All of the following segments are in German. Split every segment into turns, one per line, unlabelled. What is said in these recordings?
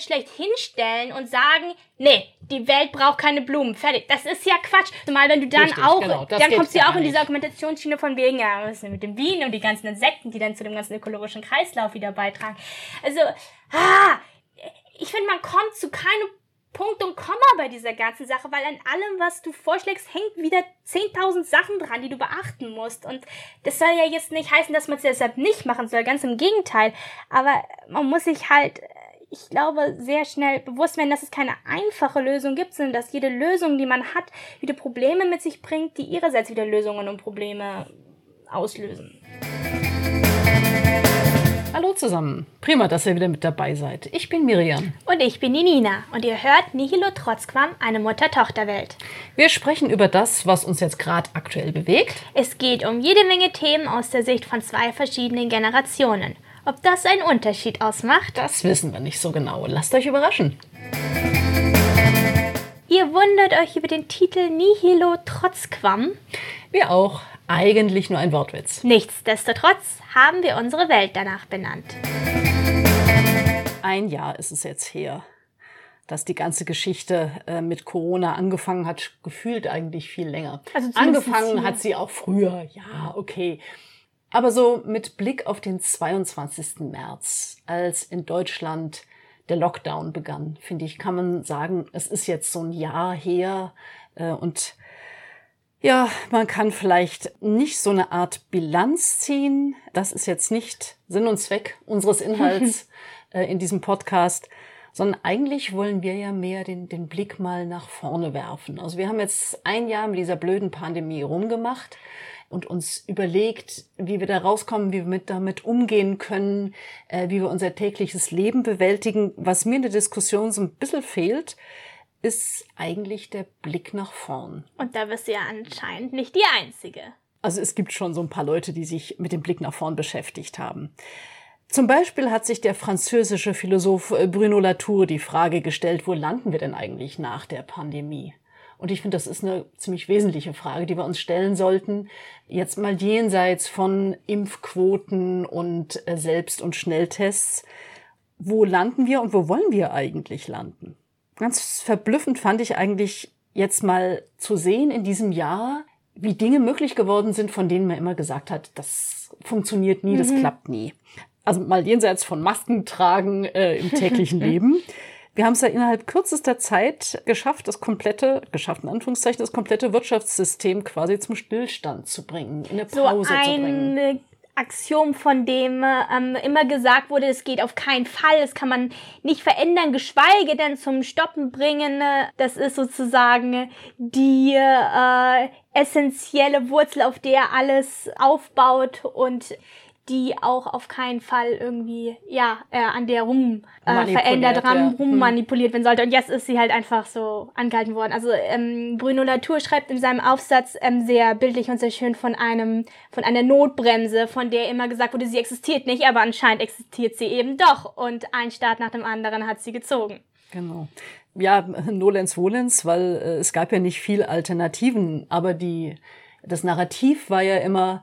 jetzt schlecht hinstellen und sagen, nee, die Welt braucht keine Blumen, fertig. Das ist ja Quatsch. Zumal wenn du dann
Richtig,
auch,
genau,
dann kommst du ja auch in diese. Argumentationsschiene von wegen, ja, was ist denn mit den Bienen und die ganzen Insekten, die dann zu dem ganzen ökologischen Kreislauf wieder beitragen. Also, ah, ich finde, man kommt zu keinem Punkt und Komma bei dieser ganzen Sache, weil an allem, was du vorschlägst, hängt wieder 10.000 Sachen dran, die du beachten musst. Und das soll ja jetzt nicht heißen, dass man es deshalb nicht machen soll, ganz im Gegenteil. Aber man muss sich halt, ich glaube, sehr schnell bewusst werden, dass es keine einfache Lösung gibt, sondern dass jede Lösung, die man hat, wieder Probleme mit sich bringt, die ihrerseits wieder Lösungen und Probleme auslösen.
Hallo zusammen. Prima, dass ihr wieder mit dabei seid. Ich bin Miriam.
Und ich bin die Nina und ihr hört Nihilo Trotzquam, eine Mutter-Tochter-Welt.
Wir sprechen über das, was uns jetzt gerade aktuell bewegt.
Es geht um jede Menge Themen aus der Sicht von zwei verschiedenen Generationen. Ob das einen Unterschied ausmacht?
Das wissen wir nicht so genau. Lasst euch überraschen.
Ihr wundert euch über den Titel Nihilo Trotzquam.
Wir auch. Eigentlich nur ein Wortwitz.
Nichtsdestotrotz haben wir unsere Welt danach benannt.
Ein Jahr ist es jetzt her, dass die ganze Geschichte äh, mit Corona angefangen hat. Gefühlt eigentlich viel länger.
Also
angefangen hat sie auch früher. Ja, okay. Aber so mit Blick auf den 22. März, als in Deutschland der Lockdown begann, finde ich, kann man sagen, es ist jetzt so ein Jahr her äh, und ja, man kann vielleicht nicht so eine Art Bilanz ziehen. Das ist jetzt nicht Sinn und Zweck unseres Inhalts äh, in diesem Podcast, sondern eigentlich wollen wir ja mehr den, den Blick mal nach vorne werfen. Also wir haben jetzt ein Jahr mit dieser blöden Pandemie rumgemacht und uns überlegt, wie wir da rauskommen, wie wir mit, damit umgehen können, äh, wie wir unser tägliches Leben bewältigen. Was mir in der Diskussion so ein bisschen fehlt, ist eigentlich der Blick nach vorn.
Und da bist du ja anscheinend nicht die Einzige.
Also es gibt schon so ein paar Leute, die sich mit dem Blick nach vorn beschäftigt haben. Zum Beispiel hat sich der französische Philosoph äh, Bruno Latour die Frage gestellt, wo landen wir denn eigentlich nach der Pandemie? Und ich finde, das ist eine ziemlich wesentliche Frage, die wir uns stellen sollten. Jetzt mal jenseits von Impfquoten und äh, Selbst- und Schnelltests. Wo landen wir und wo wollen wir eigentlich landen? Ganz verblüffend fand ich eigentlich jetzt mal zu sehen in diesem Jahr, wie Dinge möglich geworden sind, von denen man immer gesagt hat, das funktioniert nie, das klappt nie. Also mal jenseits von Masken tragen äh, im täglichen Leben. Wir haben es ja innerhalb kürzester Zeit geschafft, das komplette, geschafft in Anführungszeichen, das komplette Wirtschaftssystem quasi zum Stillstand zu bringen, in eine
So
Pause zu bringen.
Axiom, von dem ähm, immer gesagt wurde, es geht auf keinen Fall, das kann man nicht verändern, geschweige denn zum Stoppen bringen. Das ist sozusagen die äh, essentielle Wurzel, auf der alles aufbaut und die auch auf keinen Fall irgendwie, ja, äh, an der rum äh,
Manipuliert,
verändert, ram,
ja. Hm.
rummanipuliert werden sollte. Und jetzt ist sie halt einfach so angehalten worden. Also ähm, Bruno Latour schreibt in seinem Aufsatz ähm, sehr bildlich und sehr schön von einem, von einer Notbremse, von der immer gesagt wurde, sie existiert nicht, aber anscheinend existiert sie eben doch. Und ein Staat nach dem anderen hat sie gezogen.
Genau. Ja, Nolens Volens, weil äh, es gab ja nicht viel Alternativen, aber die, das Narrativ war ja immer,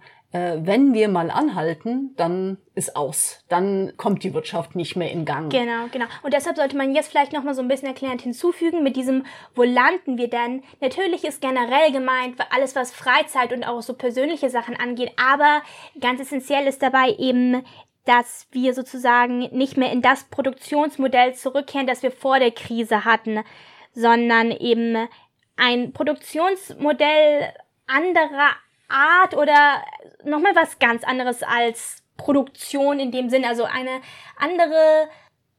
wenn wir mal anhalten, dann ist aus. Dann kommt die Wirtschaft nicht mehr in Gang.
Genau, genau. Und deshalb sollte man jetzt vielleicht noch mal so ein bisschen erklärend hinzufügen mit diesem, wo landen wir denn? Natürlich ist generell gemeint, alles was Freizeit und auch so persönliche Sachen angeht, aber ganz essentiell ist dabei eben, dass wir sozusagen nicht mehr in das Produktionsmodell zurückkehren, das wir vor der Krise hatten, sondern eben ein Produktionsmodell anderer Art oder nochmal was ganz anderes als Produktion in dem Sinn, also eine andere,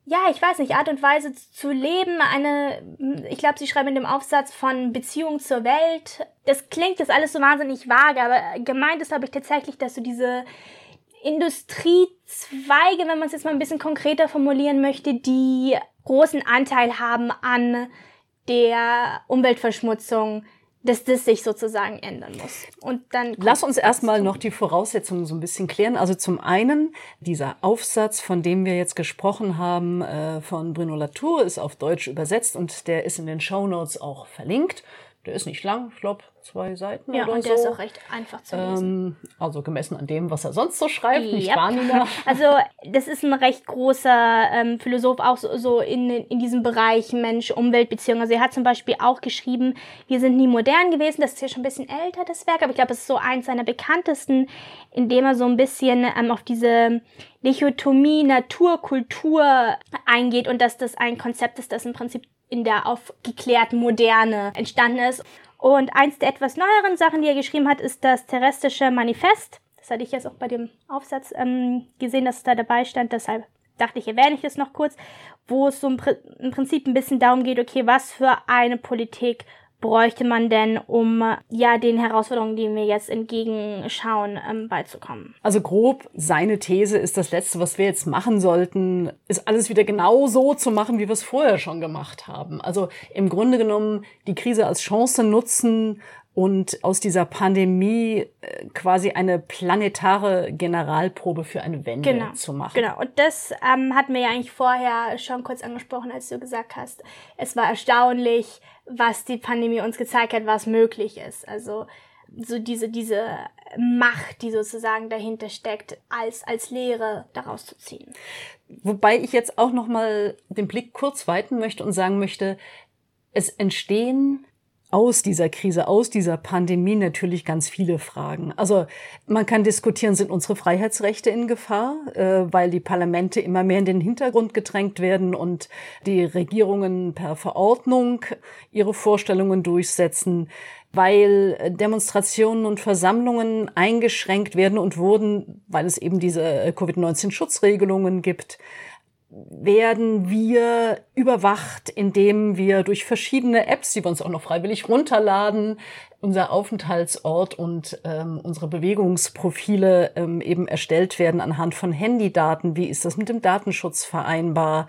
ja, ich weiß nicht, Art und Weise zu leben, eine, ich glaube, sie schreiben in dem Aufsatz von Beziehung zur Welt. Das klingt das alles so wahnsinnig vage, aber gemeint ist, glaube ich, tatsächlich, dass du diese Industriezweige, wenn man es jetzt mal ein bisschen konkreter formulieren möchte, die großen Anteil haben an der Umweltverschmutzung, dass das sich sozusagen ändern muss. Und dann
Lass uns erstmal noch die Voraussetzungen so ein bisschen klären. Also zum einen, dieser Aufsatz, von dem wir jetzt gesprochen haben, äh, von Bruno Latour, ist auf Deutsch übersetzt und der ist in den Show Notes auch verlinkt. Der ist nicht lang, ich glaube zwei Seiten
ja,
oder
und
so.
der ist auch recht einfach zu lesen.
Ähm, also gemessen an dem, was er sonst so schreibt, nicht
Yep.
wahr, Nina?
Also das ist ein recht großer ähm, Philosoph, auch so, so in, in diesem Bereich Mensch-Umwelt-Beziehung. Also er hat zum Beispiel auch geschrieben, wir sind nie modern gewesen. Das ist ja schon ein bisschen älter, das Werk, aber ich glaube, es ist so eins seiner bekanntesten, in dem er so ein bisschen ähm, auf diese Dichotomie Natur-Kultur eingeht und dass das ein Konzept ist, das im Prinzip in der aufgeklärten Moderne entstanden ist. Und eins der etwas neueren Sachen, die er geschrieben hat, ist das terrestrische Manifest. Das hatte ich jetzt auch bei dem Aufsatz ähm, gesehen, dass es da dabei stand. Deshalb dachte ich, erwähne ich das noch kurz, wo es so im Prinzip ein bisschen darum geht, okay, was für eine Politik bräuchte man denn, um ja den Herausforderungen, die wir jetzt entgegenschauen, ähm, beizukommen.
Also grob, seine These ist, das Letzte, was wir jetzt machen sollten, ist alles wieder genau so zu machen, wie wir es vorher schon gemacht haben. Also im Grunde genommen die Krise als Chance nutzen und aus dieser Pandemie äh, quasi eine planetare Generalprobe für eine Wende
Genau,
zu machen.
Genau, und das ähm, hatten wir ja eigentlich vorher schon kurz angesprochen, als du gesagt hast, es war erstaunlich, was die Pandemie uns gezeigt hat, was möglich ist. Also so diese, diese Macht, die sozusagen dahinter steckt, als, als Lehre daraus zu ziehen.
Wobei ich jetzt auch noch mal den Blick kurz weiten möchte und sagen möchte, es entstehen aus dieser Krise, aus dieser Pandemie natürlich ganz viele Fragen. Also man kann diskutieren, sind unsere Freiheitsrechte in Gefahr, äh, weil die Parlamente immer mehr in den Hintergrund gedrängt werden und die Regierungen per Verordnung ihre Vorstellungen durchsetzen, weil Demonstrationen und Versammlungen eingeschränkt werden und wurden, weil es eben diese Covid-19-Schutzregelungen gibt werden wir überwacht, indem wir durch verschiedene Apps, die wir uns auch noch freiwillig runterladen, unser Aufenthaltsort und ähm, unsere Bewegungsprofile ähm, eben erstellt werden anhand von Handydaten. Wie ist das mit dem Datenschutz vereinbar?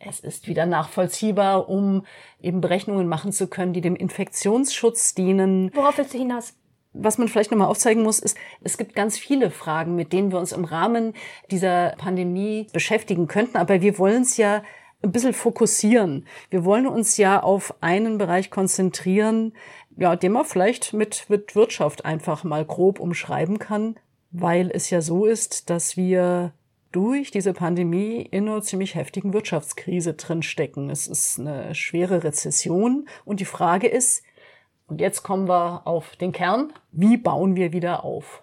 Es ist wieder nachvollziehbar, um eben Berechnungen machen zu können, die dem Infektionsschutz dienen.
Worauf willst du hinaus?
Was man vielleicht nochmal aufzeigen muss, ist, es gibt ganz viele Fragen, mit denen wir uns im Rahmen dieser Pandemie beschäftigen könnten. Aber wir wollen es ja ein bisschen fokussieren. Wir wollen uns ja auf einen Bereich konzentrieren, ja, den man vielleicht mit, mit Wirtschaft einfach mal grob umschreiben kann, weil es ja so ist, dass wir durch diese Pandemie in einer ziemlich heftigen Wirtschaftskrise drinstecken. Es ist eine schwere Rezession und die Frage ist, und jetzt kommen wir auf den Kern. Wie bauen wir wieder auf?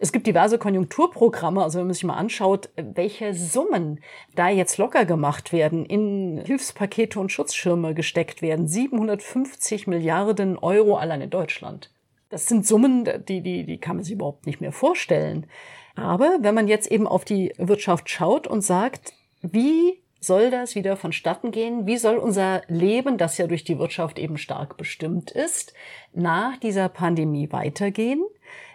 Es gibt diverse Konjunkturprogramme, also wenn man sich mal anschaut, welche Summen da jetzt locker gemacht werden, in Hilfspakete und Schutzschirme gesteckt werden. 750 Milliarden Euro allein in Deutschland. Das sind Summen, die, die, die kann man sich überhaupt nicht mehr vorstellen. Aber wenn man jetzt eben auf die Wirtschaft schaut und sagt, wie soll das wieder vonstatten gehen? Wie soll unser Leben, das ja durch die Wirtschaft eben stark bestimmt ist, nach dieser Pandemie weitergehen?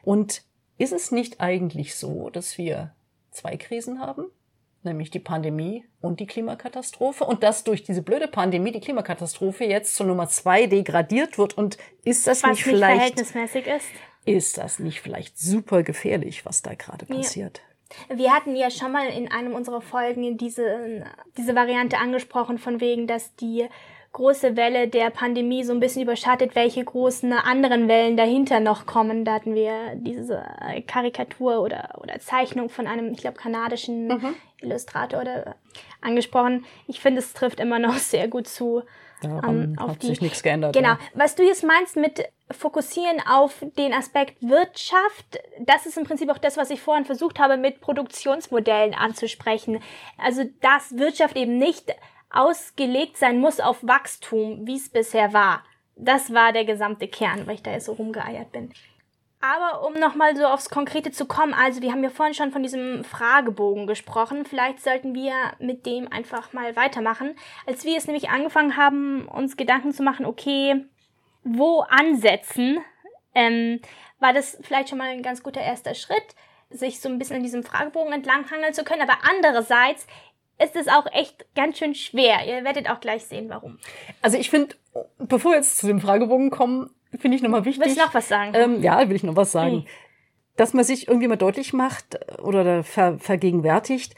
Und ist es nicht eigentlich so, dass wir zwei Krisen haben? Nämlich die Pandemie und die Klimakatastrophe. Und dass durch diese blöde Pandemie die Klimakatastrophe jetzt zur Nummer zwei degradiert wird. Und ist das
Was
nicht
nicht
vielleicht,
verhältnismäßig ist.
ist das nicht vielleicht super gefährlich, was da gerade passiert?
Wir hatten ja schon mal in einem unserer Folgen diese, diese Variante angesprochen, von wegen, dass die große Welle der Pandemie so ein bisschen überschattet, welche großen anderen Wellen dahinter noch kommen. Da hatten wir diese Karikatur oder, oder Zeichnung von einem, ich glaube, kanadischen mhm. Illustrator oder angesprochen. Ich finde, es trifft immer noch sehr gut zu.
Daran um, hat die, sich nichts geändert.
Genau.
Ja.
Was du jetzt meinst mit fokussieren auf den Aspekt Wirtschaft, das ist im Prinzip auch das, was ich vorhin versucht habe, mit Produktionsmodellen anzusprechen. Also, dass Wirtschaft eben nicht ausgelegt sein muss auf Wachstum, wie es bisher war. Das war der gesamte Kern, weil ich da jetzt so rumgeeiert bin. Aber um nochmal so aufs Konkrete zu kommen, also wir haben ja vorhin schon von diesem Fragebogen gesprochen. Vielleicht sollten wir mit dem einfach mal weitermachen. Als wir es nämlich angefangen haben, uns Gedanken zu machen, okay, wo ansetzen, ähm, war das vielleicht schon mal ein ganz guter erster Schritt, sich so ein bisschen an diesem Fragebogen entlanghangeln zu können. Aber andererseits ist es auch echt ganz schön schwer. Ihr werdet auch gleich sehen, warum.
Also ich finde, bevor wir jetzt zu dem Fragebogen kommen, finde ich nochmal wichtig.
Willst du noch was sagen?
Ähm, ja, will ich noch was sagen.
Hm.
Dass man sich irgendwie mal deutlich macht oder ver vergegenwärtigt,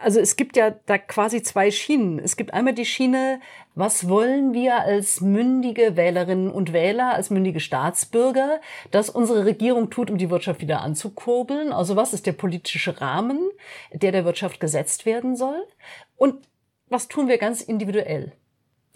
also es gibt ja da quasi zwei Schienen. Es gibt einmal die Schiene, was wollen wir als mündige Wählerinnen und Wähler, als mündige Staatsbürger, dass unsere Regierung tut, um die Wirtschaft wieder anzukurbeln? Also was ist der politische Rahmen, der der Wirtschaft gesetzt werden soll? Und was tun wir ganz individuell?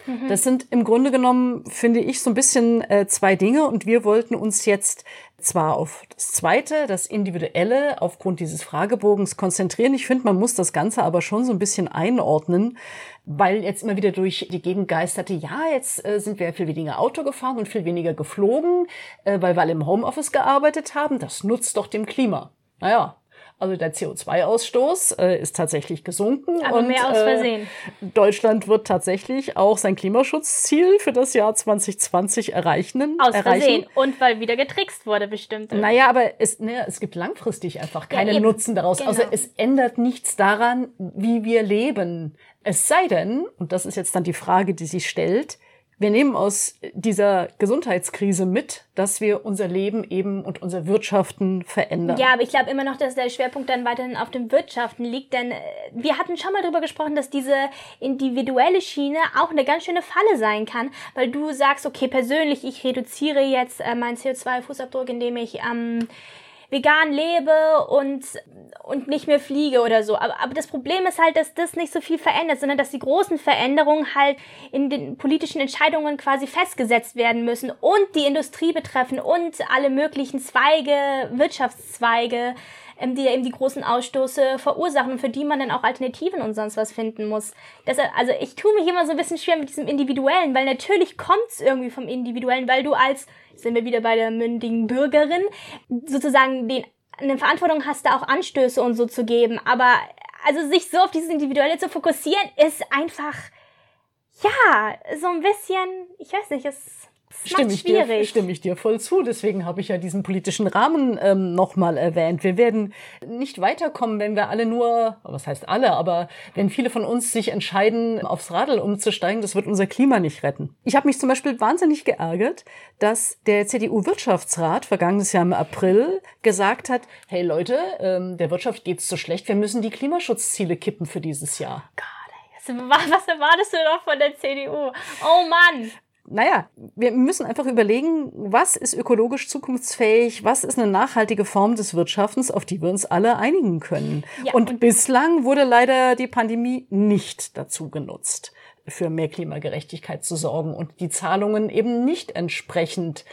Mhm. Das sind im Grunde genommen, finde ich, so ein bisschen äh, zwei Dinge und wir wollten uns jetzt zwar auf das Zweite, das Individuelle, aufgrund dieses Fragebogens konzentrieren. Ich finde, man muss das Ganze aber schon so ein bisschen einordnen, weil jetzt immer wieder durch die Gegend geisterte, ja, jetzt äh, sind wir viel weniger Auto gefahren und viel weniger geflogen, äh, weil wir alle im Homeoffice gearbeitet haben. Das nutzt doch dem Klima. Naja, also der CO2-Ausstoß äh, ist tatsächlich gesunken.
Aber
und,
mehr aus Versehen.
Äh, Deutschland wird tatsächlich auch sein Klimaschutzziel für das Jahr 2020 erreichen.
Aus
erreichen.
Versehen. Und weil wieder getrickst wurde, bestimmt.
Naja, aber es, ne, es gibt langfristig einfach keinen ja, Nutzen daraus. Genau. Also es ändert nichts daran, wie wir leben. Es sei denn, und das ist jetzt dann die Frage, die sich stellt, wir nehmen aus dieser Gesundheitskrise mit, dass wir unser Leben eben und unser Wirtschaften verändern.
Ja, aber ich glaube immer noch, dass der Schwerpunkt dann weiterhin auf dem Wirtschaften liegt, denn äh, wir hatten schon mal darüber gesprochen, dass diese individuelle Schiene auch eine ganz schöne Falle sein kann, weil du sagst, okay, persönlich, ich reduziere jetzt äh, meinen CO2-Fußabdruck, indem ich ähm, vegan lebe und, und nicht mehr fliege oder so. Aber, aber das Problem ist halt, dass das nicht so viel verändert, sondern dass die großen Veränderungen halt in den politischen Entscheidungen quasi festgesetzt werden müssen und die Industrie betreffen und alle möglichen Zweige, Wirtschaftszweige, ähm, die ja eben die großen Ausstoße verursachen und für die man dann auch Alternativen und sonst was finden muss. Deshalb, also ich tue mich immer so ein bisschen schwer mit diesem Individuellen, weil natürlich kommt es irgendwie vom Individuellen, weil du als sind wir wieder bei der mündigen Bürgerin, sozusagen den, eine Verantwortung hast, da auch Anstöße und so zu geben. Aber also sich so auf dieses Individuelle zu fokussieren, ist einfach, ja, so ein bisschen, ich weiß nicht, es
Stimme ich, dir, stimme ich dir voll zu. Deswegen habe ich ja diesen politischen Rahmen ähm, nochmal erwähnt. Wir werden nicht weiterkommen, wenn wir alle nur, was heißt alle, aber wenn viele von uns sich entscheiden, aufs Radl umzusteigen, das wird unser Klima nicht retten. Ich habe mich zum Beispiel wahnsinnig geärgert, dass der CDU-Wirtschaftsrat vergangenes Jahr im April gesagt hat, hey Leute, ähm, der Wirtschaft geht's so schlecht, wir müssen die Klimaschutzziele kippen für dieses Jahr.
God, was erwartest du noch von der CDU? Oh Mann!
Naja, wir müssen einfach überlegen, was ist ökologisch zukunftsfähig, was ist eine nachhaltige Form des Wirtschaftens, auf die wir uns alle einigen können. Ja, und, und bislang wurde leider die Pandemie nicht dazu genutzt für mehr Klimagerechtigkeit zu sorgen und die Zahlungen eben nicht entsprechend,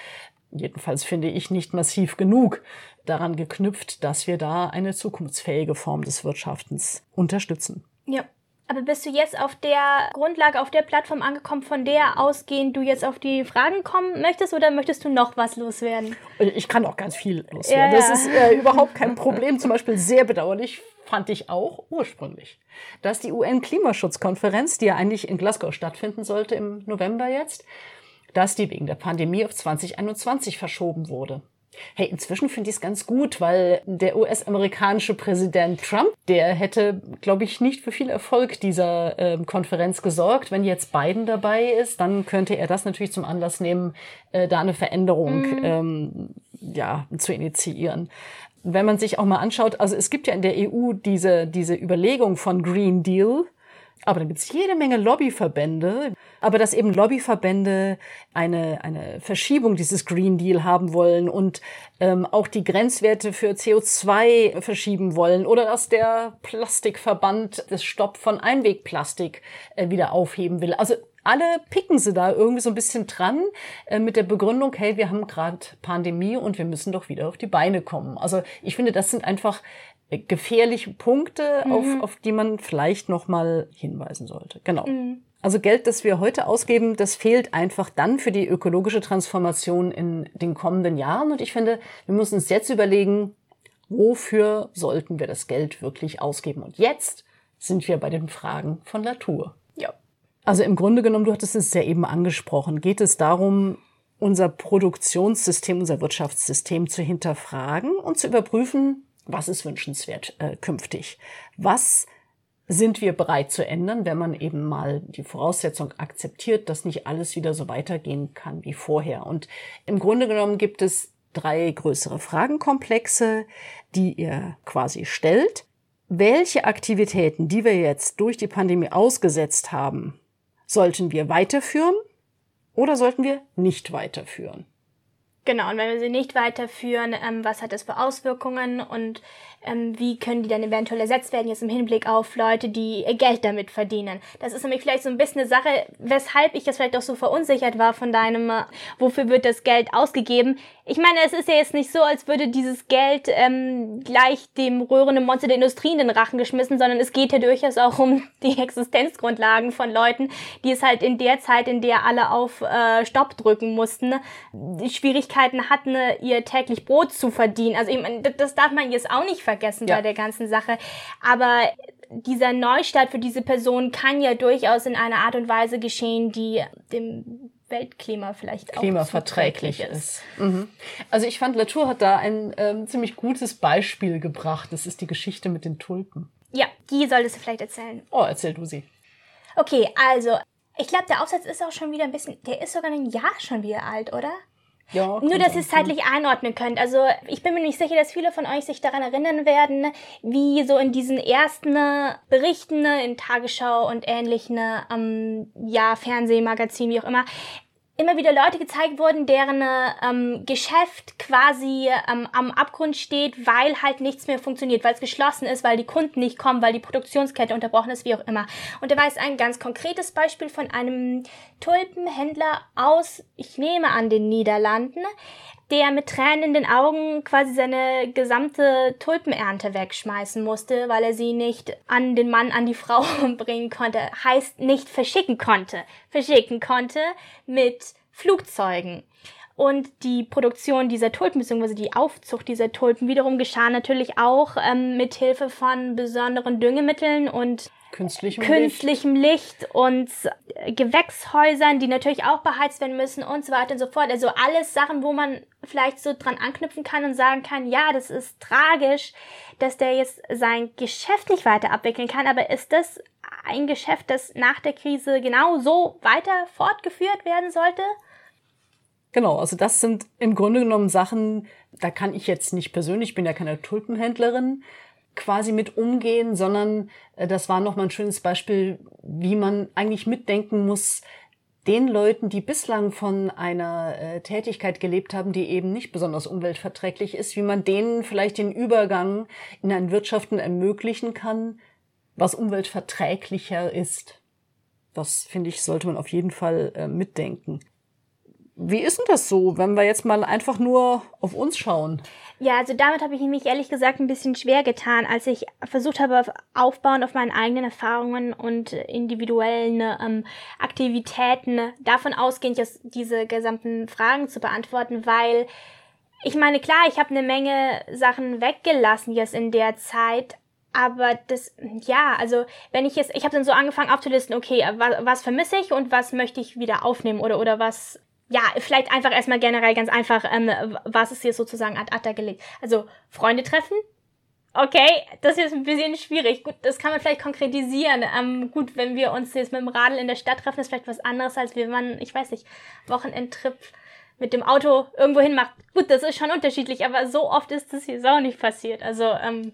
jedenfalls finde ich nicht massiv genug, daran geknüpft, dass wir da eine zukunftsfähige Form des Wirtschaftens unterstützen.
Ja, aber bist du jetzt auf der Grundlage, auf der Plattform angekommen, von der ausgehend du jetzt auf die Fragen kommen möchtest oder möchtest du noch was loswerden?
Ich kann auch ganz viel loswerden. Ja, ja. Das ist äh, überhaupt kein Problem. Zum Beispiel sehr bedauerlich fand ich auch ursprünglich, dass die UN-Klimaschutzkonferenz, die ja eigentlich in Glasgow stattfinden sollte im November jetzt, dass die wegen der Pandemie auf 2021 verschoben wurde. Hey, inzwischen finde ich es ganz gut, weil der US-amerikanische Präsident Trump, der hätte, glaube ich, nicht für viel Erfolg dieser äh, Konferenz gesorgt. Wenn jetzt Biden dabei ist, dann könnte er das natürlich zum Anlass nehmen, äh, da eine Veränderung mhm. ähm, ja, zu initiieren wenn man sich auch mal anschaut, also es gibt ja in der EU diese, diese Überlegung von Green Deal, aber dann gibt's jede Menge Lobbyverbände. Aber dass eben Lobbyverbände eine, eine Verschiebung dieses Green Deal haben wollen und ähm, auch die Grenzwerte für CO2 verschieben wollen oder dass der Plastikverband das Stopp von Einwegplastik äh, wieder aufheben will. Also alle picken sie da irgendwie so ein bisschen dran äh, mit der Begründung, hey, wir haben gerade Pandemie und wir müssen doch wieder auf die Beine kommen. Also ich finde, das sind einfach gefährliche Punkte, mhm. auf, auf die man vielleicht noch mal hinweisen sollte. Genau. Mhm. Also Geld, das wir heute ausgeben, das fehlt einfach dann für die ökologische Transformation in den kommenden Jahren. Und ich finde, wir müssen uns jetzt überlegen, wofür sollten wir das Geld wirklich ausgeben? Und jetzt sind wir bei den Fragen von Latour. Ja. Also im Grunde genommen, du hattest es ja eben angesprochen, geht es darum, unser Produktionssystem, unser Wirtschaftssystem zu hinterfragen und zu überprüfen, was ist wünschenswert äh, künftig? Was sind wir bereit zu ändern, wenn man eben mal die Voraussetzung akzeptiert, dass nicht alles wieder so weitergehen kann wie vorher? Und im Grunde genommen gibt es drei größere Fragenkomplexe, die ihr quasi stellt. welche Aktivitäten, die wir jetzt durch die Pandemie ausgesetzt haben, sollten wir weiterführen oder sollten wir nicht weiterführen?
Genau, und wenn wir sie nicht weiterführen, ähm, was hat das für Auswirkungen? Und ähm, wie können die dann eventuell ersetzt werden, jetzt im Hinblick auf Leute, die ihr Geld damit verdienen. Das ist nämlich vielleicht so ein bisschen eine Sache, weshalb ich jetzt vielleicht auch so verunsichert war von deinem, äh, wofür wird das Geld ausgegeben. Ich meine, es ist ja jetzt nicht so, als würde dieses Geld ähm, gleich dem röhrenden Monster der Industrie in den Rachen geschmissen, sondern es geht ja durchaus auch um die Existenzgrundlagen von Leuten, die es halt in der Zeit, in der alle auf äh, Stopp drücken mussten, Schwierigkeiten hatten, ihr täglich Brot zu verdienen. Also ich meine, das darf man jetzt auch nicht vergessen ja. bei der ganzen Sache. Aber dieser Neustart für diese Person kann ja durchaus in einer Art und Weise geschehen, die dem Weltklima vielleicht
auch klimaverträglich ist. ist. Mhm. Also ich fand, Latour hat da ein ähm, ziemlich gutes Beispiel gebracht. Das ist die Geschichte mit den Tulpen.
Ja, die solltest du vielleicht erzählen.
Oh, erzähl du sie.
Okay, also ich glaube, der Aufsatz ist auch schon wieder ein bisschen, der ist sogar ein Jahr schon wieder alt, oder? Ja, Nur, dass ihr es zeitlich einordnen könnt. Also, ich bin mir nicht sicher, dass viele von euch sich daran erinnern werden, wie so in diesen ersten Berichten in Tagesschau und ähnlichen, ähm, ja, Fernsehmagazin, wie auch immer, immer wieder Leute gezeigt wurden, deren ähm, Geschäft quasi ähm, am Abgrund steht, weil halt nichts mehr funktioniert, weil es geschlossen ist, weil die Kunden nicht kommen, weil die Produktionskette unterbrochen ist, wie auch immer. Und da war es ein ganz konkretes Beispiel von einem Tulpenhändler aus, ich nehme an, den Niederlanden, der mit Tränen in den Augen quasi seine gesamte Tulpenernte wegschmeißen musste, weil er sie nicht an den Mann, an die Frau bringen konnte. Heißt nicht verschicken konnte. Verschicken konnte mit Flugzeugen. Und die Produktion dieser Tulpen, beziehungsweise die Aufzucht dieser Tulpen wiederum geschah natürlich auch ähm, mit Hilfe von besonderen Düngemitteln und
künstlichem,
künstlichem Licht. Licht. und Gewächshäusern, die natürlich auch beheizt werden müssen und so weiter und so fort. Also alles Sachen, wo man vielleicht so dran anknüpfen kann und sagen kann, ja, das ist tragisch, dass der jetzt sein Geschäft nicht weiter abwickeln kann, aber ist das ein Geschäft, das nach der Krise genau so weiter fortgeführt werden sollte?
Genau, also das sind im Grunde genommen Sachen, da kann ich jetzt nicht persönlich, ich bin ja keine Tulpenhändlerin, quasi mit umgehen, sondern äh, das war nochmal ein schönes Beispiel, wie man eigentlich mitdenken muss, den Leuten, die bislang von einer äh, Tätigkeit gelebt haben, die eben nicht besonders umweltverträglich ist, wie man denen vielleicht den Übergang in ein Wirtschaften ermöglichen kann, was umweltverträglicher ist. Das finde ich, sollte man auf jeden Fall äh, mitdenken. Wie ist denn das so, wenn wir jetzt mal einfach nur auf uns schauen?
Ja, also damit habe ich mich ehrlich gesagt ein bisschen schwer getan, als ich versucht habe, aufbauen auf meinen eigenen Erfahrungen und individuellen ähm, Aktivitäten davon ausgehend, jetzt diese gesamten Fragen zu beantworten, weil ich meine, klar, ich habe eine Menge Sachen weggelassen jetzt in der Zeit, aber das, ja, also wenn ich jetzt, ich habe dann so angefangen aufzulisten, okay, was, was vermisse ich und was möchte ich wieder aufnehmen oder, oder was ja, vielleicht einfach erstmal generell ganz einfach, ähm, was ist hier sozusagen ad acta gelegt. Also Freunde treffen. Okay, das ist ein bisschen schwierig. Gut, das kann man vielleicht konkretisieren. Ähm, gut, wenn wir uns jetzt mit dem Radl in der Stadt treffen, ist vielleicht was anderes, als wenn man, ich weiß nicht, Wochenendtrip mit dem Auto irgendwo hin macht. Gut, das ist schon unterschiedlich, aber so oft ist das hier so nicht passiert. Also, ähm,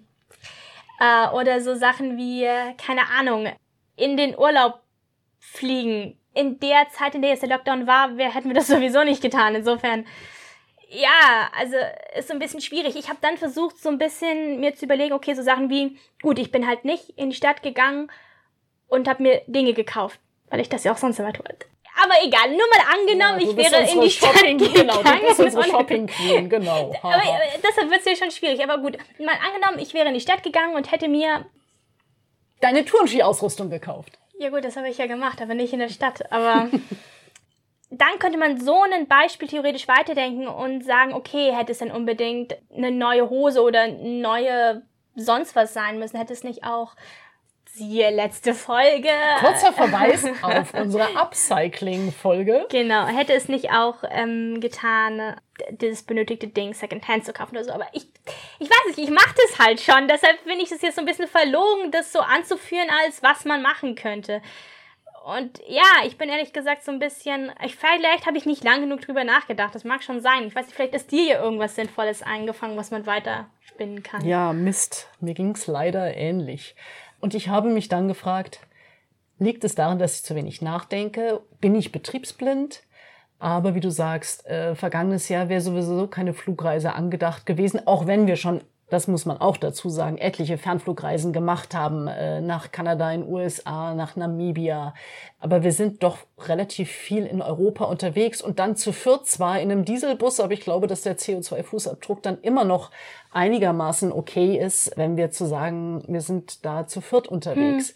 äh, oder so Sachen wie, keine Ahnung, in den Urlaub fliegen in der Zeit, in der jetzt der Lockdown war, wer hätten wir das sowieso nicht getan. Insofern, ja, also ist so ein bisschen schwierig. Ich habe dann versucht, so ein bisschen mir zu überlegen, okay, so Sachen wie, gut, ich bin halt nicht in die Stadt gegangen und habe mir Dinge gekauft, weil ich das ja auch sonst immer tue. Aber egal, nur mal angenommen, ja, ich wäre in die Shopping, Stadt
genau, gegangen. Du bist unsere Shopping Queen, genau.
aber deshalb wird es ja schon schwierig. Aber gut, mal angenommen, ich wäre in die Stadt gegangen und hätte mir
deine Turnski-Ausrüstung gekauft.
Ja gut, das habe ich ja gemacht, aber nicht in der Stadt. Aber dann könnte man so ein Beispiel theoretisch weiterdenken und sagen, okay, hätte es denn unbedingt eine neue Hose oder neue sonst was sein müssen? Hätte es nicht auch siehe letzte Folge.
Kurzer Verweis auf unsere Upcycling-Folge.
Genau, hätte es nicht auch ähm, getan, dieses benötigte Ding Secondhand zu kaufen oder so. Aber ich, ich weiß nicht, ich mache das halt schon. Deshalb finde ich es jetzt so ein bisschen verlogen, das so anzuführen, als was man machen könnte. und ja, ich bin ehrlich gesagt so ein bisschen, ich, vielleicht habe ich nicht lang genug drüber nachgedacht. Das mag schon sein. Ich weiß nicht, vielleicht ist dir ja irgendwas Sinnvolles eingefangen, was man weiter spinnen kann.
Ja, Mist. Mir ging's leider ähnlich. Und ich habe mich dann gefragt, liegt es daran, dass ich zu wenig nachdenke? Bin ich betriebsblind? Aber wie du sagst, äh, vergangenes Jahr wäre sowieso keine Flugreise angedacht gewesen, auch wenn wir schon das muss man auch dazu sagen, etliche Fernflugreisen gemacht haben äh, nach Kanada, in USA, nach Namibia. Aber wir sind doch relativ viel in Europa unterwegs und dann zu viert zwar in einem Dieselbus, aber ich glaube, dass der CO2-Fußabdruck dann immer noch einigermaßen okay ist, wenn wir zu sagen, wir sind da zu viert unterwegs. Hm.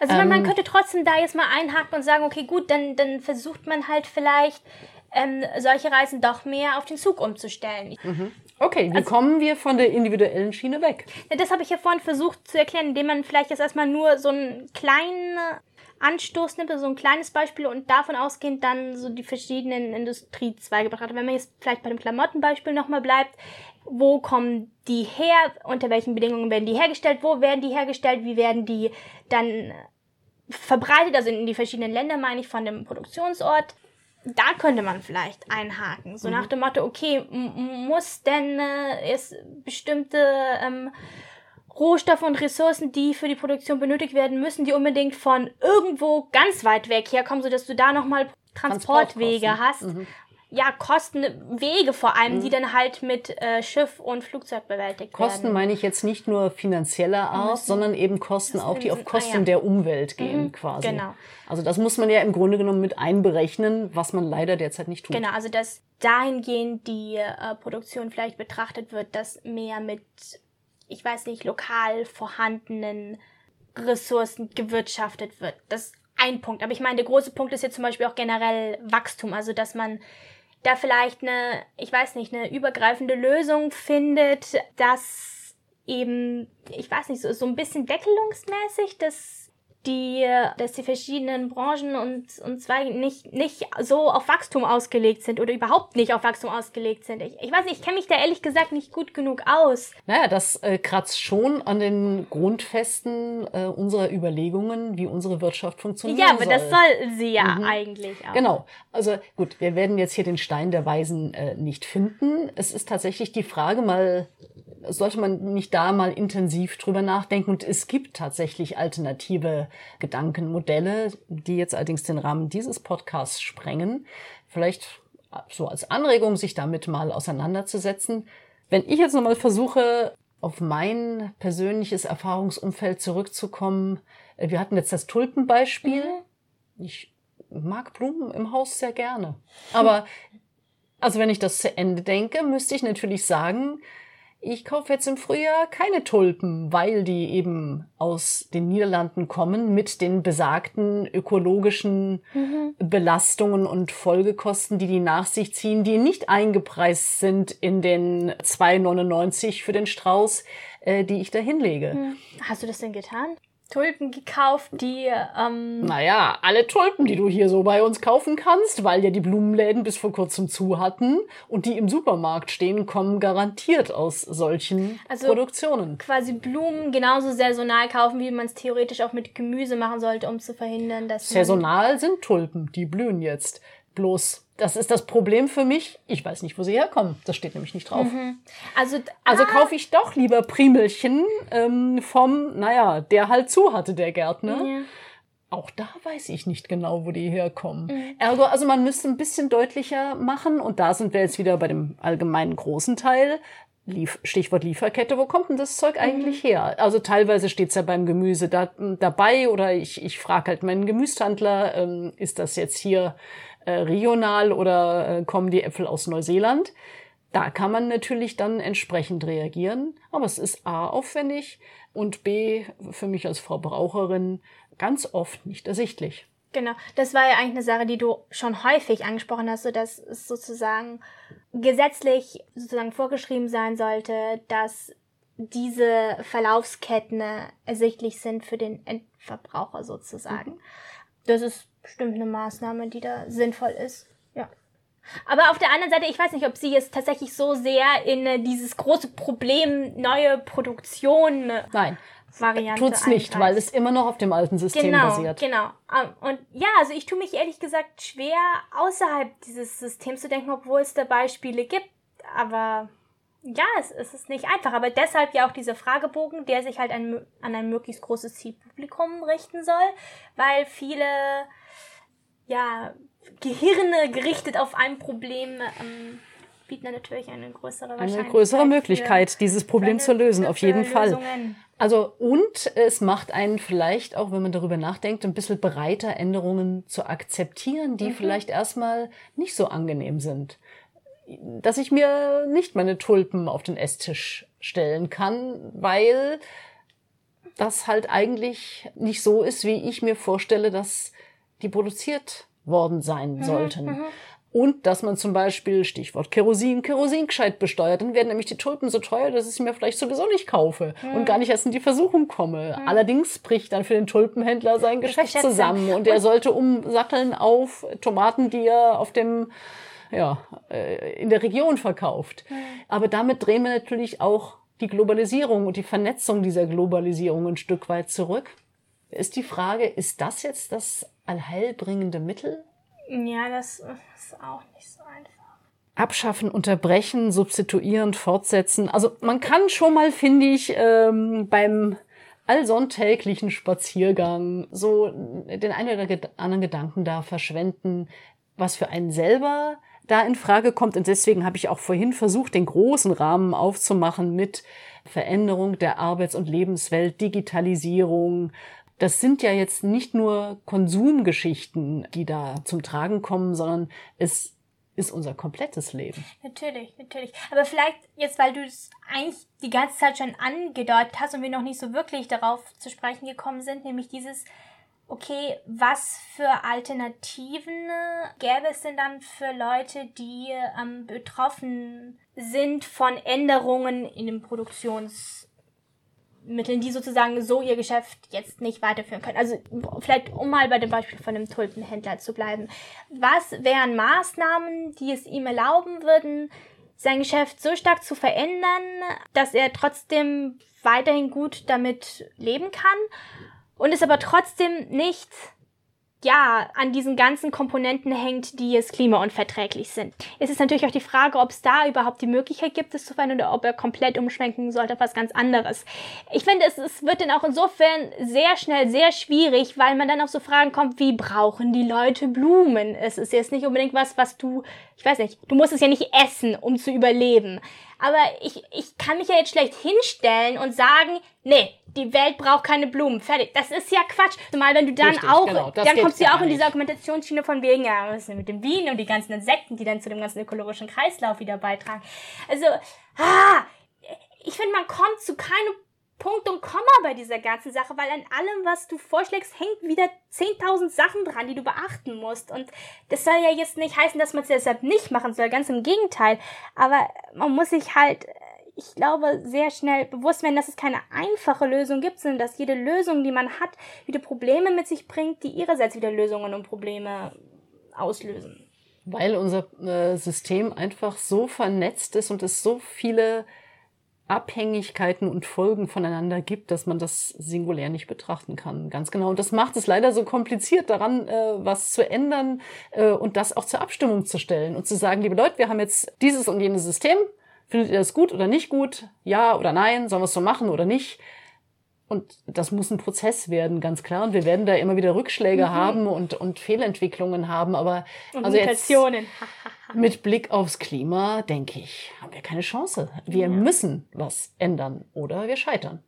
Also ähm, man könnte trotzdem da jetzt mal einhaken und sagen, okay, gut, dann, dann versucht man halt vielleicht ähm, solche Reisen doch mehr auf den Zug umzustellen.
Mhm. Okay, wie also, kommen wir von der individuellen Schiene weg?
Ja, das habe ich ja vorhin versucht zu erklären, indem man vielleicht jetzt erstmal nur so einen kleinen Anstoß nimmt, also so ein kleines Beispiel und davon ausgehend dann so die verschiedenen Industriezweige betrachtet. Wenn man jetzt vielleicht bei dem Klamottenbeispiel nochmal bleibt, wo kommen die her, unter welchen Bedingungen werden die hergestellt, wo werden die hergestellt, wie werden die dann verbreitet, also in die verschiedenen Länder meine ich von dem Produktionsort da könnte man vielleicht einhaken. So mhm. nach dem Motto, okay, muss denn äh, es bestimmte ähm, Rohstoffe und Ressourcen, die für die Produktion benötigt werden, müssen die unbedingt von irgendwo ganz weit weg herkommen, sodass du da nochmal Transportwege hast. Mhm ja, Kosten, Wege vor allem, mhm. die dann halt mit äh, Schiff und Flugzeug bewältigt
Kosten werden. Kosten meine ich jetzt nicht nur finanzieller Art, mhm. sondern eben Kosten auch, die auf Kosten ah, ja. der Umwelt gehen mhm, quasi. Genau. Also das muss man ja im Grunde genommen mit einberechnen, was man leider derzeit nicht tut.
Genau, also dass dahingehend die äh, Produktion vielleicht betrachtet wird, dass mehr mit, ich weiß nicht, lokal vorhandenen Ressourcen gewirtschaftet wird. Das ist ein Punkt. Aber ich meine, der große Punkt ist jetzt zum Beispiel auch generell Wachstum, also dass man da vielleicht eine, ich weiß nicht, eine übergreifende Lösung findet, dass eben, ich weiß nicht, so, so ein bisschen deckelungsmäßig, dass die, dass die verschiedenen Branchen und, und Zweige nicht, nicht so auf Wachstum ausgelegt sind oder überhaupt nicht auf Wachstum ausgelegt sind. Ich, ich weiß nicht, ich kenne mich da ehrlich gesagt nicht gut genug aus.
Naja, das äh, kratzt schon an den Grundfesten äh, unserer Überlegungen, wie unsere Wirtschaft funktioniert. Ja, aber soll.
das soll sie ja mhm. eigentlich auch.
Genau. Also gut, wir werden jetzt hier den Stein der Weisen äh, nicht finden. Es ist tatsächlich die Frage mal, sollte man nicht da mal intensiv drüber nachdenken? Und es gibt tatsächlich alternative Gedankenmodelle, die jetzt allerdings den Rahmen dieses Podcasts sprengen. Vielleicht so als Anregung, sich damit mal auseinanderzusetzen. Wenn ich jetzt nochmal versuche, auf mein persönliches Erfahrungsumfeld zurückzukommen, äh, wir hatten jetzt das Tulpenbeispiel. Mhm. Ich mag Blumen im Haus sehr gerne. Aber also wenn ich das zu Ende denke, müsste ich natürlich sagen, ich kaufe jetzt im Frühjahr keine Tulpen, weil die eben aus den Niederlanden kommen mit den besagten ökologischen mhm. Belastungen und Folgekosten, die die nach sich ziehen, die nicht eingepreist sind in den 2,99 für den Strauß, äh, die ich da hinlege. Mhm.
Hast du das denn getan? Tulpen gekauft, die. Ähm
naja, alle Tulpen, die du hier so bei uns kaufen kannst, weil ja die Blumenläden bis vor kurzem zu hatten und die im Supermarkt stehen, kommen garantiert aus solchen also Produktionen.
Quasi Blumen genauso saisonal kaufen, wie man es theoretisch auch mit Gemüse machen sollte, um zu verhindern, dass.
Saisonal sind Tulpen, die blühen jetzt. Bloß das ist das Problem für mich. Ich weiß nicht, wo sie herkommen. Das steht nämlich nicht drauf. Mhm.
Also,
also ah. kaufe ich doch lieber Primelchen ähm, vom, naja, der halt zu hatte, der Gärtner. Ja. Auch da weiß ich nicht genau, wo die herkommen. Mhm. Ergo, also man müsste ein bisschen deutlicher machen. Und da sind wir jetzt wieder bei dem allgemeinen großen Teil. Lief, Stichwort Lieferkette, wo kommt denn das Zeug mhm. eigentlich her? Also teilweise steht's ja beim Gemüse da, dabei oder ich, ich frage halt meinen Gemüshandler, ähm, ist das jetzt hier äh, regional oder äh, kommen die Äpfel aus Neuseeland. Da kann man natürlich dann entsprechend reagieren, aber es ist A aufwendig und B für mich als Verbraucherin ganz oft nicht ersichtlich.
Genau, das war ja eigentlich eine Sache, die du schon häufig angesprochen hast, so dass es sozusagen gesetzlich sozusagen vorgeschrieben sein sollte, dass diese Verlaufsketten ersichtlich sind für den Endverbraucher sozusagen. Mhm. Das ist bestimmt eine Maßnahme, die da sinnvoll ist. Ja. Aber auf der anderen Seite, ich weiß nicht, ob sie jetzt tatsächlich so sehr in äh, dieses große Problem neue Produktion.
Nein.
Variante.
Tut's nicht, weil es immer noch auf dem alten System
genau,
basiert.
Genau. Ähm, Und ja, also ich tue mich ehrlich gesagt schwer, außerhalb dieses Systems zu denken, obwohl es da Beispiele gibt. Aber ja, es, es ist nicht einfach. Aber deshalb ja auch dieser Fragebogen, der sich halt an, an ein möglichst großes Zielpublikum richten soll, weil viele ja, Gehirne gerichtet auf ein Problem ähm, bieten dann natürlich eine größere
Eine größere
für
Möglichkeit, dieses Problem zu lösen, auf jeden Fall.
Lösungen.
Also, und es macht einen vielleicht auch, wenn man darüber nachdenkt, ein bisschen bereiter, Änderungen zu akzeptieren,
Mhm.
die vielleicht erstmal nicht so angenehm sind. Dass ich mir nicht meine Tulpen auf den Esstisch stellen kann, weil das halt eigentlich nicht so ist, wie ich mir vorstelle, dass die produziert worden sein
Mhm,
sollten. Und dass man zum Beispiel, Stichwort Kerosin, Kerosin gescheit besteuert. Dann werden nämlich die Tulpen so teuer, dass ich sie mir vielleicht sowieso nicht kaufe und gar nicht erst in die Versuchung komme. Allerdings bricht dann für den Tulpenhändler sein Geschäft,
Geschäft
zusammen und er sollte umsatteln auf Tomaten, die er auf dem ja, äh, in der Region verkauft. Aber damit drehen wir natürlich auch die Globalisierung und die Vernetzung dieser Globalisierung ein Stück weit zurück. Ist die Frage, ist das jetzt das allheilbringende Mittel?
Ja, das ist auch nicht so einfach.
Abschaffen, unterbrechen, substituieren, fortsetzen. Also man kann schon mal, finde ich, ähm, beim allsonntäglichen Spaziergang so den einen oder anderen Gedanken da verschwenden, was für einen selber da in Frage kommt. Und deswegen habe ich auch vorhin versucht, den großen Rahmen aufzumachen mit Veränderung der Arbeits- und Lebenswelt, Digitalisierung. Das sind ja jetzt nicht nur Konsumgeschichten, die da zum Tragen kommen, sondern es ist unser komplettes Leben.
Natürlich, natürlich. Aber vielleicht jetzt, weil du es eigentlich die ganze Zeit schon angedeutet hast und wir noch nicht so wirklich darauf zu sprechen gekommen sind, nämlich dieses, okay, was für Alternativen gäbe es denn dann für Leute, die ähm, betroffen sind von Änderungen in den Produktions Mitteln, die sozusagen so ihr Geschäft jetzt nicht weiterführen können. Also vielleicht, um mal bei dem Beispiel von einem Tulpenhändler zu bleiben. Was wären Maßnahmen, die es ihm erlauben würden, sein Geschäft so stark zu verändern, dass er trotzdem weiterhin gut damit leben kann und es aber trotzdem nicht ja, an diesen ganzen Komponenten hängt, die jetzt klimaunverträglich sind. Es ist natürlich auch die Frage, ob es da überhaupt die Möglichkeit gibt, es zu verändern oder ob er komplett umschwenken sollte auf was ganz anderes. Ich finde, es, es wird dann auch insofern sehr schnell sehr schwierig, weil man dann auf so Fragen kommt, wie brauchen die Leute Blumen? Es ist jetzt nicht unbedingt was, was du, ich weiß nicht, du musst es ja nicht essen, um zu überleben. Aber ich, ich kann mich ja jetzt schlecht hinstellen und sagen, nee, die Welt braucht keine Blumen. Fertig. Das ist ja Quatsch. Zumal wenn du dann
Richtig,
auch,
genau,
dann kommst du ja auch in diese. Argumentationsschiene von wegen, ja, was ist denn mit dem Wien und die ganzen Insekten, die dann zu dem ganzen ökologischen Kreislauf wieder beitragen. Also, ah, ich finde, man kommt zu keinem Punkt und Komma bei dieser ganzen Sache, weil an allem, was du vorschlägst, hängt wieder 10.000 Sachen dran, die du beachten musst. Und das soll ja jetzt nicht heißen, dass man es deshalb nicht machen soll, ganz im Gegenteil. Aber man muss sich halt, ich glaube, sehr schnell bewusst werden, dass es keine einfache Lösung gibt, sondern dass jede Lösung, die man hat, wieder Probleme mit sich bringt, die ihrerseits wieder Lösungen und Probleme auslösen.
Weil unser äh, System einfach so vernetzt ist und es so viele Abhängigkeiten und Folgen voneinander gibt, dass man das singulär nicht betrachten kann. Ganz genau. Und das macht es leider so kompliziert, daran äh, was zu ändern äh, und das auch zur Abstimmung zu stellen und zu sagen, liebe Leute, wir haben jetzt dieses und jenes System. Findet ihr das gut oder nicht gut? Ja oder nein? Sollen wir es so machen oder nicht? Und das muss ein Prozess werden, ganz klar. Und wir werden da immer wieder Rückschläge haben und, und Fehlentwicklungen haben. Aber
Und
also jetzt
Mutationen.
mit Blick aufs Klima, denke ich, haben wir keine Chance. Wir müssen was ändern oder wir scheitern.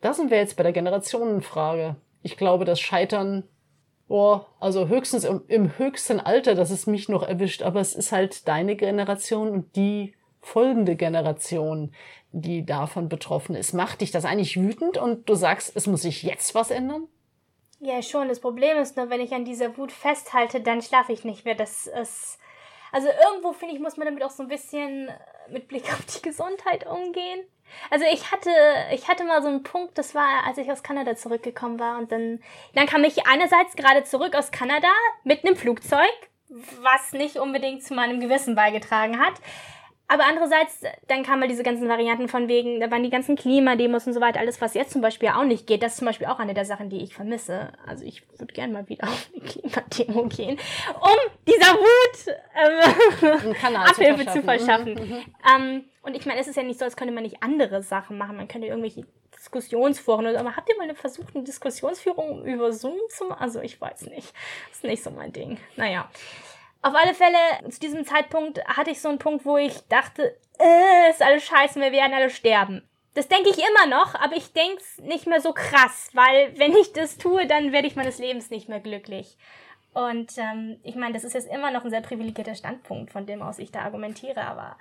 Da sind wir jetzt bei der Generationenfrage. Ich glaube, das Scheitern, oh, also höchstens im, im höchsten Alter, dass es mich noch erwischt, aber es ist halt deine Generation und die folgende Generation, die davon betroffen ist. Macht dich das eigentlich wütend und du sagst, es muss sich jetzt was ändern?
Ja, schon. Das Problem ist nur, wenn ich an dieser Wut festhalte, dann schlafe ich nicht mehr. Das ist. Also irgendwo, finde ich, muss man damit auch so ein bisschen äh, mit Blick auf die Gesundheit umgehen. Also ich hatte, ich hatte mal so einen Punkt, das war, als ich aus Kanada zurückgekommen war und dann, dann kam ich einerseits gerade zurück aus Kanada mit einem Flugzeug, was nicht unbedingt zu meinem Gewissen beigetragen hat. Aber andererseits, dann kamen mal diese ganzen Varianten von wegen, da waren die ganzen Klimademos und so weiter, alles, was jetzt zum Beispiel auch nicht geht. Das ist zum Beispiel auch eine der Sachen, die ich vermisse. Also ich würde gerne mal wieder auf eine Klimademo gehen, um dieser Wut ähm, Abhilfe zu verschaffen. Zu verschaffen. Mhm. Ähm, und ich meine, es ist ja nicht so, als könnte man nicht andere Sachen machen. Man könnte irgendwelche Diskussionsforen oder aber habt ihr mal versucht, eine Diskussionsführung über Zoom zu machen? Also ich weiß nicht. Das ist nicht so mein Ding. Naja. Auf alle Fälle, zu diesem Zeitpunkt hatte ich so einen Punkt, wo ich dachte, äh, ist alles scheiße, wir werden alle sterben. Das denke ich immer noch, aber ich denke es nicht mehr so krass, weil wenn ich das tue, dann werde ich meines Lebens nicht mehr glücklich. Und ähm, ich meine, das ist jetzt immer noch ein sehr privilegierter Standpunkt, von dem aus ich da argumentiere, aber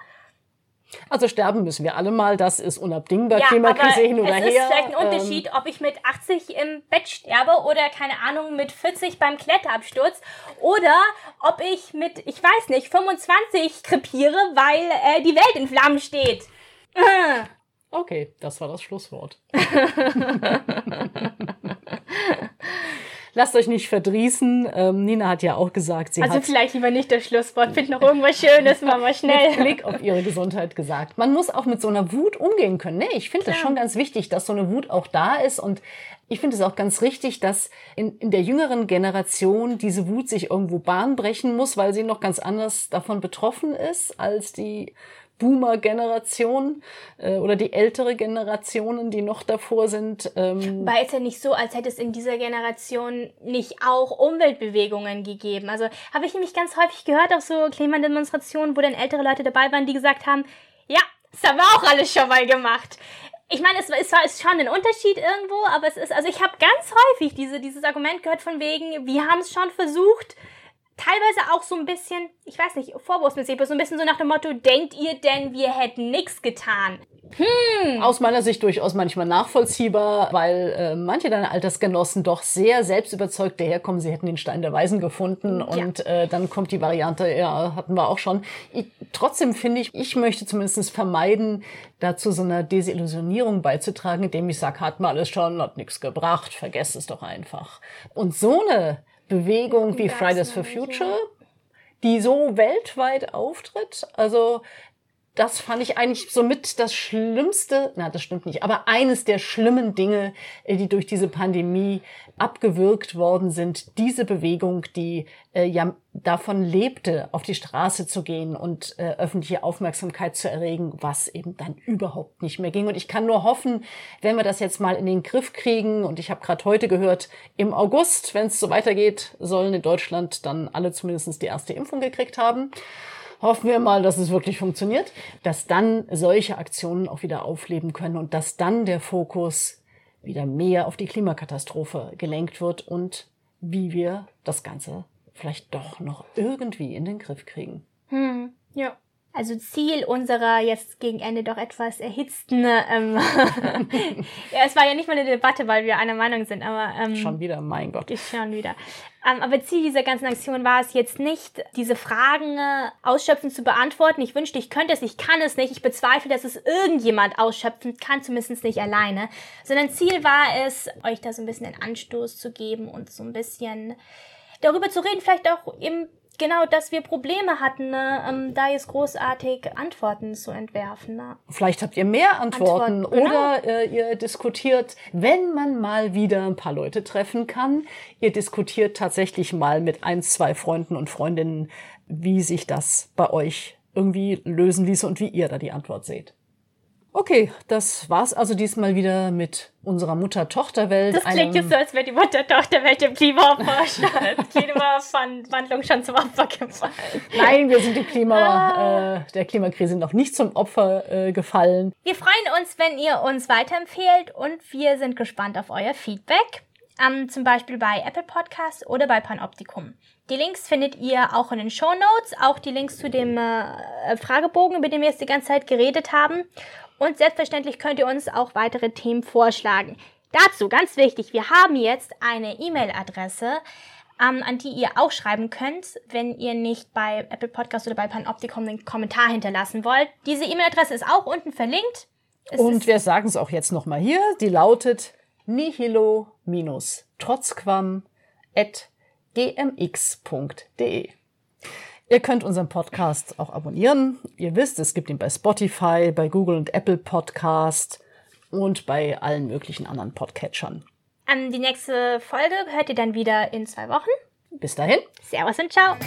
also sterben müssen wir alle mal, das ist unabdingbar. Ja, Klimakrise hin oder her.
Es ist vielleicht ein ähm, Unterschied, ob ich mit 80 im Bett sterbe oder keine Ahnung mit 40 beim Kletterabsturz oder ob ich mit, ich weiß nicht, 25 krepiere, weil äh, die Welt in Flammen steht.
Okay, das war das Schlusswort. lasst euch nicht verdrießen. Ähm, Nina hat ja auch gesagt, sie
also
hat...
Also vielleicht lieber nicht das Schlusswort, find noch irgendwas Schönes, mal mal schnell.
mit Blick auf ihre Gesundheit gesagt. Man muss auch mit so einer Wut umgehen können. Nee, ich finde das schon ganz wichtig, dass so eine Wut auch da ist und ich finde es auch ganz richtig, dass in, in der jüngeren Generation diese Wut sich irgendwo Bahn brechen muss, weil sie noch ganz anders davon betroffen ist als die Boomer-Generation äh, oder die ältere Generationen, die noch davor sind.
Ähm. Weil es ja nicht so, als hätte es in dieser Generation nicht auch Umweltbewegungen gegeben. Also habe ich nämlich ganz häufig gehört auf so Klimademonstrationen, wo dann ältere Leute dabei waren, die gesagt haben, ja, das haben wir auch alles schon mal gemacht. Ich meine, es, es war ist schon ein Unterschied irgendwo, aber es ist, also ich habe ganz häufig diese, dieses Argument gehört von wegen, wir haben es schon versucht, teilweise auch so ein bisschen, ich weiß nicht, vorwurfsmäßig, so ein bisschen so nach dem Motto, denkt ihr denn, wir hätten nichts getan?
Hm. Aus meiner Sicht durchaus manchmal nachvollziehbar, weil äh, manche deiner Altersgenossen doch sehr selbstüberzeugt daherkommen, sie hätten den Stein der Weisen gefunden ja. und äh, dann kommt die Variante, ja, hatten wir auch schon. Ich, trotzdem finde ich, ich möchte zumindest vermeiden, dazu so einer Desillusionierung beizutragen, indem ich sage, hat mal alles schon, hat nichts gebracht, vergesst es doch einfach. Und so eine Bewegung wie Fridays for Future, die so weltweit auftritt. Also das fand ich eigentlich somit das Schlimmste, na, das stimmt nicht, aber eines der schlimmen Dinge, äh, die durch diese Pandemie abgewirkt worden sind. Diese Bewegung, die äh, ja davon lebte, auf die Straße zu gehen und äh, öffentliche Aufmerksamkeit zu erregen, was eben dann überhaupt nicht mehr ging. Und ich kann nur hoffen, wenn wir das jetzt mal in den Griff kriegen, und ich habe gerade heute gehört, im August, wenn es so weitergeht, sollen in Deutschland dann alle zumindest die erste Impfung gekriegt haben hoffen wir mal, dass es wirklich funktioniert, dass dann solche Aktionen auch wieder aufleben können und dass dann der Fokus wieder mehr auf die Klimakatastrophe gelenkt wird und wie wir das Ganze vielleicht doch noch irgendwie in den Griff kriegen.
Hm, ja also Ziel unserer jetzt gegen Ende doch etwas erhitzten, ähm, ja, es war ja nicht mal eine Debatte, weil wir einer Meinung sind, aber ähm,
schon wieder, mein Gott,
schon wieder. Ähm, aber Ziel dieser ganzen Aktion war es jetzt nicht, diese Fragen äh, ausschöpfend zu beantworten. Ich wünschte, ich könnte es, ich kann es nicht. Ich bezweifle, dass es irgendjemand ausschöpfend kann, zumindest nicht alleine. Sondern Ziel war es, euch da so ein bisschen einen Anstoß zu geben und so ein bisschen darüber zu reden, vielleicht auch im genau, dass wir Probleme hatten, ne, ähm, da jetzt großartig Antworten zu entwerfen. Ne?
Vielleicht habt ihr mehr Antworten, Antworten genau. oder äh, ihr diskutiert, wenn man mal wieder ein paar Leute treffen kann, ihr diskutiert tatsächlich mal mit ein, zwei Freunden und Freundinnen, wie sich das bei euch irgendwie lösen ließe und wie ihr da die Antwort seht. Okay, das war's also diesmal wieder mit unserer Mutter-Tochter-Welt.
Das klingt jetzt so, als wäre die Mutter-Tochter-Welt dem Klimawandlung schon zum Opfer gefallen.
Nein, wir sind Klima, ah. äh, der Klimakrise noch nicht zum Opfer äh, gefallen.
Wir freuen uns, wenn ihr uns weiterempfehlt und wir sind gespannt auf euer Feedback. Ähm, zum Beispiel bei Apple Podcasts oder bei Panoptikum. Die Links findet ihr auch in den Show Notes, auch die Links zu dem äh, Fragebogen, über den wir jetzt die ganze Zeit geredet haben. Und selbstverständlich könnt ihr uns auch weitere Themen vorschlagen. Dazu ganz wichtig, wir haben jetzt eine E-Mail-Adresse, ähm, an die ihr auch schreiben könnt, wenn ihr nicht bei Apple Podcast oder bei Panopticon einen Kommentar hinterlassen wollt. Diese E-Mail-Adresse ist auch unten verlinkt.
Es Und wir sagen es auch jetzt nochmal hier. Die lautet nihilo-trotzquam at gmx.de. Ihr könnt unseren Podcast auch abonnieren. Ihr wisst, es gibt ihn bei Spotify, bei Google und Apple Podcast und bei allen möglichen anderen Podcatchern.
Ähm, die nächste Folge hört ihr dann wieder in zwei Wochen.
Bis dahin.
Servus und ciao.